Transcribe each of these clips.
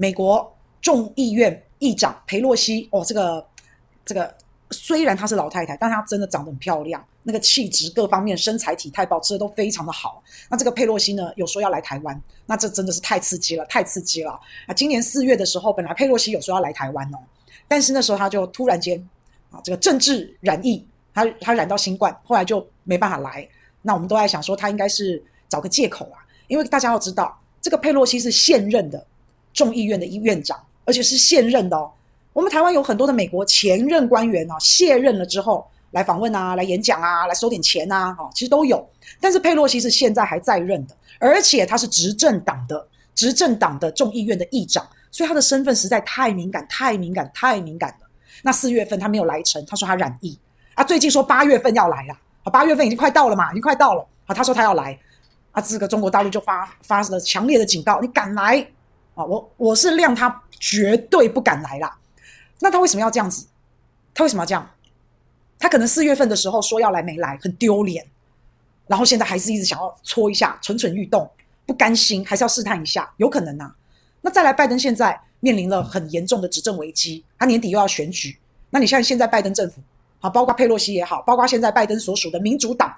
美国众议院议长佩洛西哦，这个这个虽然她是老太太，但她真的长得很漂亮，那个气质各方面、身材体态保持的都非常的好。那这个佩洛西呢，有说要来台湾，那这真的是太刺激了，太刺激了啊！今年四月的时候，本来佩洛西有说要来台湾哦，但是那时候她就突然间啊，这个政治染疫，她她染到新冠，后来就没办法来。那我们都在想说，她应该是找个借口啊，因为大家要知道，这个佩洛西是现任的众议院的院长，而且是现任的哦。我们台湾有很多的美国前任官员啊，卸任了之后来访问啊，来演讲啊，来收点钱啊，哦，其实都有。但是佩洛西是现在还在任的，而且他是执政党的执政党的众议院的议长，所以他的身份实在太敏感，太敏感，太敏感了。那四月份他没有来成，他说他染疫啊，最近说八月份要来了。八月份已经快到了嘛，已经快到了。啊，他说他要来，啊，这个中国大陆就发发了强烈的警告，你敢来啊？我我是谅他绝对不敢来啦。那他为什么要这样子？他为什么要这样？他可能四月份的时候说要来没来，很丢脸。然后现在还是一直想要搓一下，蠢蠢欲动，不甘心，还是要试探一下，有可能呐、啊。那再来，拜登现在面临了很严重的执政危机，他年底又要选举。那你像现在拜登政府？好，包括佩洛西也好，包括现在拜登所属的民主党，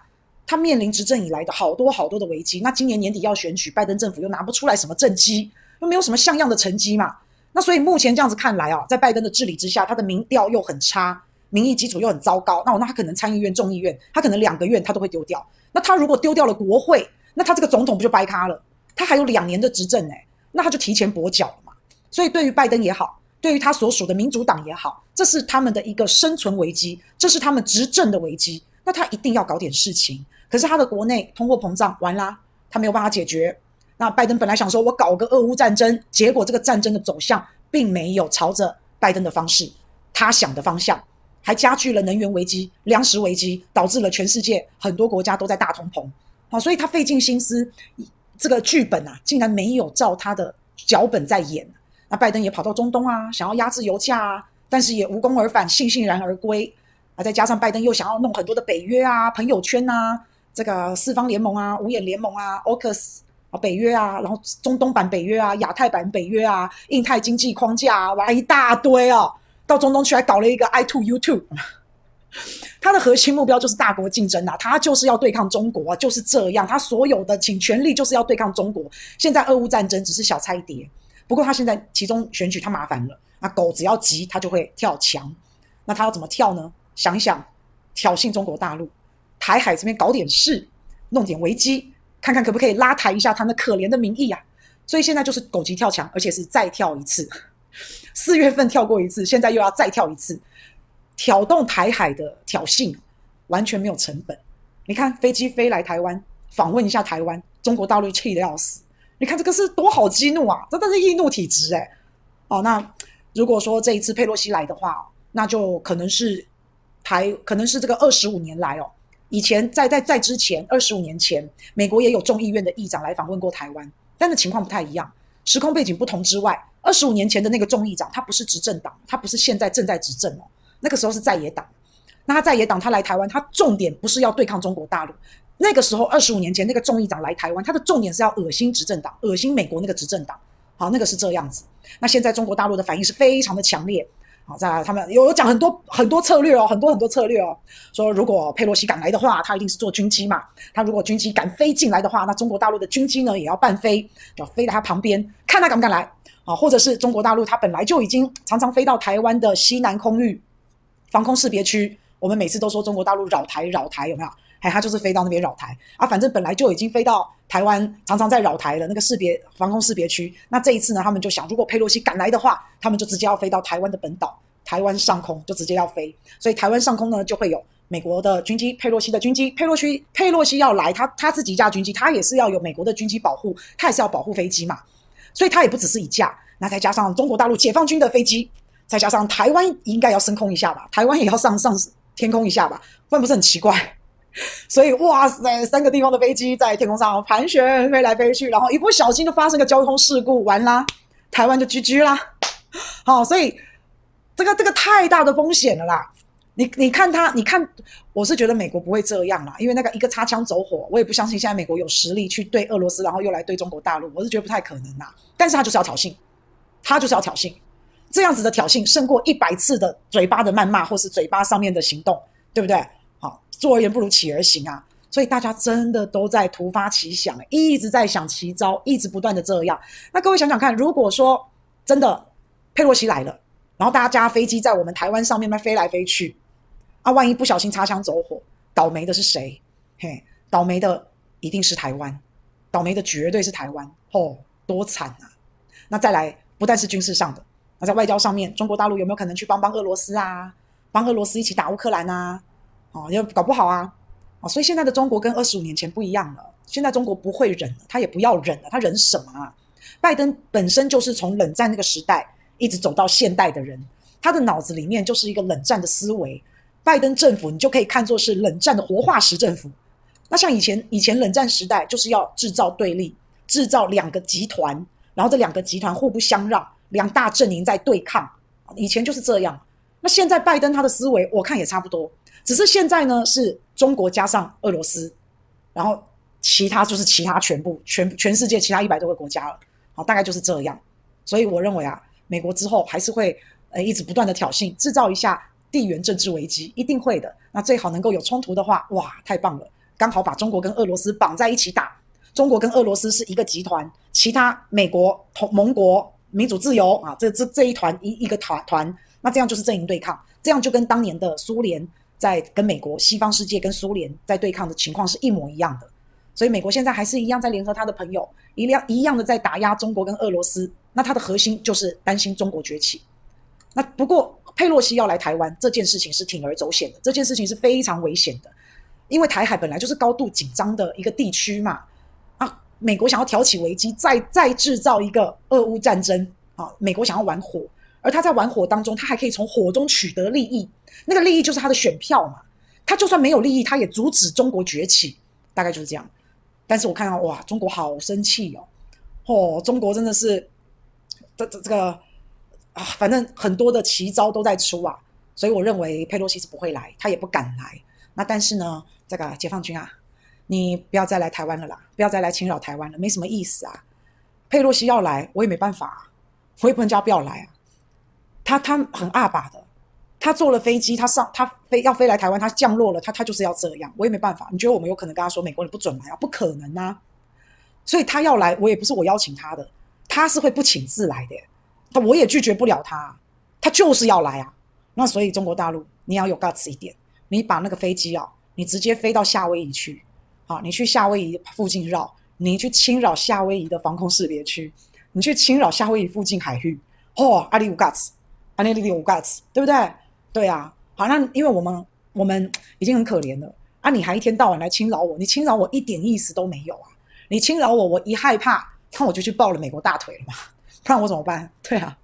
他面临执政以来的好多好多的危机。那今年年底要选举，拜登政府又拿不出来什么政绩，又没有什么像样的成绩嘛。那所以目前这样子看来啊，在拜登的治理之下，他的民调又很差，民意基础又很糟糕。那我那他可能参议院、众议院，他可能两个院他都会丢掉。那他如果丢掉了国会，那他这个总统不就掰咖了？他还有两年的执政哎，那他就提前跛脚了嘛。所以对于拜登也好。对于他所属的民主党也好，这是他们的一个生存危机，这是他们执政的危机。那他一定要搞点事情。可是他的国内通货膨胀完啦，他没有办法解决。那拜登本来想说，我搞个俄乌战争，结果这个战争的走向并没有朝着拜登的方式，他想的方向，还加剧了能源危机、粮食危机，导致了全世界很多国家都在大通膨。好，所以他费尽心思，这个剧本啊，竟然没有照他的脚本在演。那拜登也跑到中东啊，想要压制油价啊，但是也无功而返，悻悻然而归。啊，再加上拜登又想要弄很多的北约啊、朋友圈啊、这个四方联盟啊、五眼联盟啊、AUKUS 啊、北约啊，然后中东版北约啊、亚太版北约啊、印太经济框架啊，哇，一大堆哦。到中东去还搞了一个 I two U two，他的核心目标就是大国竞争啊，他就是要对抗中国啊，就是这样，他所有的请全力就是要对抗中国。现在俄乌战争只是小菜一碟。不过他现在其中选举他麻烦了，那狗只要急，他就会跳墙。那他要怎么跳呢？想一想，挑衅中国大陆，台海这边搞点事，弄点危机，看看可不可以拉抬一下他那可怜的民意啊。所以现在就是狗急跳墙，而且是再跳一次。四月份跳过一次，现在又要再跳一次，挑动台海的挑衅，完全没有成本。你看飞机飞来台湾访问一下台湾，中国大陆气得要死。你看这个是多好激怒啊！真的是易怒体质哎。哦，那如果说这一次佩洛西来的话，那就可能是台，可能是这个二十五年来哦，以前在在在之前二十五年前，美国也有众议院的议长来访问过台湾，但是情况不太一样，时空背景不同之外，二十五年前的那个众议长他不是执政党，他不是现在正在执政哦，那个时候是在野党。那他在野党他来台湾，他重点不是要对抗中国大陆。那个时候，二十五年前，那个众议长来台湾，他的重点是要恶心执政党，恶心美国那个执政党。好，那个是这样子。那现在中国大陆的反应是非常的强烈。好，在他们有有讲很多很多策略哦，很多很多策略哦。说如果佩洛西敢来的话，他一定是坐军机嘛。他如果军机敢飞进来的话，那中国大陆的军机呢也要伴飞，要飞在他旁边，看他敢不敢来。啊，或者是中国大陆他本来就已经常常飞到台湾的西南空域防空识别区，我们每次都说中国大陆扰台扰台，有没有？哎，他就是飞到那边扰台啊，反正本来就已经飞到台湾，常常在扰台的那个识别防空识别区。那这一次呢，他们就想，如果佩洛西敢来的话，他们就直接要飞到台湾的本岛，台湾上空就直接要飞。所以台湾上空呢，就会有美国的军机，佩洛西的军机。佩洛西佩洛西要来，他他自己一架军机，他也是要有美国的军机保护，他也是要保护飞机嘛。所以他也不只是一架，那再加上中国大陆解放军的飞机，再加上台湾应该要升空一下吧，台湾也要上上天空一下吧，会不是很奇怪？所以，哇塞，三个地方的飞机在天空上盘旋，飞来飞去，然后一不小心就发生个交通事故，完啦，台湾就 GG 啦。好，所以这个这个太大的风险了啦。你你看他，你看，我是觉得美国不会这样啦，因为那个一个擦枪走火，我也不相信现在美国有实力去对俄罗斯，然后又来对中国大陆，我是觉得不太可能啦。但是他就是要挑衅，他就是要挑衅，这样子的挑衅胜过一百次的嘴巴的谩骂或是嘴巴上面的行动，对不对？好，坐而言不如起而行啊！所以大家真的都在突发奇想，一直在想奇招，一直不断的这样。那各位想想看，如果说真的佩洛西来了，然后大家加飞机在我们台湾上面飞来飞去，啊，万一不小心擦枪走火，倒霉的是谁？嘿，倒霉的一定是台湾，倒霉的绝对是台湾。哦，多惨啊！那再来，不但是军事上的，那在外交上面，中国大陆有没有可能去帮帮俄罗斯啊？帮俄罗斯一起打乌克兰啊？哦，要搞不好啊。啊，所以现在的中国跟二十五年前不一样了。现在中国不会忍了，他也不要忍了，他忍什么啊？拜登本身就是从冷战那个时代一直走到现代的人，他的脑子里面就是一个冷战的思维。拜登政府你就可以看作是冷战的活化石政府。那像以前以前冷战时代就是要制造对立，制造两个集团，然后这两个集团互不相让，两大阵营在对抗。以前就是这样。那现在拜登他的思维我看也差不多。只是现在呢，是中国加上俄罗斯，然后其他就是其他全部全全世界其他一百多个国家了，好，大概就是这样。所以我认为啊，美国之后还是会呃一直不断的挑衅，制造一下地缘政治危机，一定会的。那最好能够有冲突的话，哇，太棒了，刚好把中国跟俄罗斯绑在一起打。中国跟俄罗斯是一个集团，其他美国同盟国民主自由啊，这这这一团一一个团团，那这样就是阵营对抗，这样就跟当年的苏联。在跟美国、西方世界跟苏联在对抗的情况是一模一样的，所以美国现在还是一样在联合他的朋友，一样一样的在打压中国跟俄罗斯。那他的核心就是担心中国崛起。那不过佩洛西要来台湾这件事情是铤而走险的，这件事情是非常危险的，因为台海本来就是高度紧张的一个地区嘛。啊，美国想要挑起危机，再再制造一个俄乌战争啊，美国想要玩火。而他在玩火当中，他还可以从火中取得利益，那个利益就是他的选票嘛。他就算没有利益，他也阻止中国崛起，大概就是这样。但是我看到哇，中国好生气哦，哦，中国真的是这这这个啊，反正很多的奇招都在出啊。所以我认为佩洛西是不会来，他也不敢来。那但是呢，这个解放军啊，你不要再来台湾了啦，不要再来侵扰台湾了，没什么意思啊。佩洛西要来，我也没办法，啊我也不能叫他不要来啊。他他很阿爸的，他坐了飞机，他上他飞要飞来台湾，他降落了，他他就是要这样，我也没办法。你觉得我们有可能跟他说美国你不准来啊？不可能啊！所以他要来，我也不是我邀请他的，他是会不请自来的，他我也拒绝不了他，他就是要来啊。那所以中国大陆你要有 guts 一点，你把那个飞机啊，你直接飞到夏威夷去，好，你去夏威夷附近绕，你去侵扰夏威夷的防空识别区，你去侵扰夏威夷附近海域，哦，阿里有 guts。阿内利利无盖子，对不对？对啊，好，那因为我们我们已经很可怜了啊！你还一天到晚来侵扰我，你侵扰我一点意思都没有啊！你侵扰我，我一害怕，那我就去抱了美国大腿了嘛，不然我怎么办？对啊。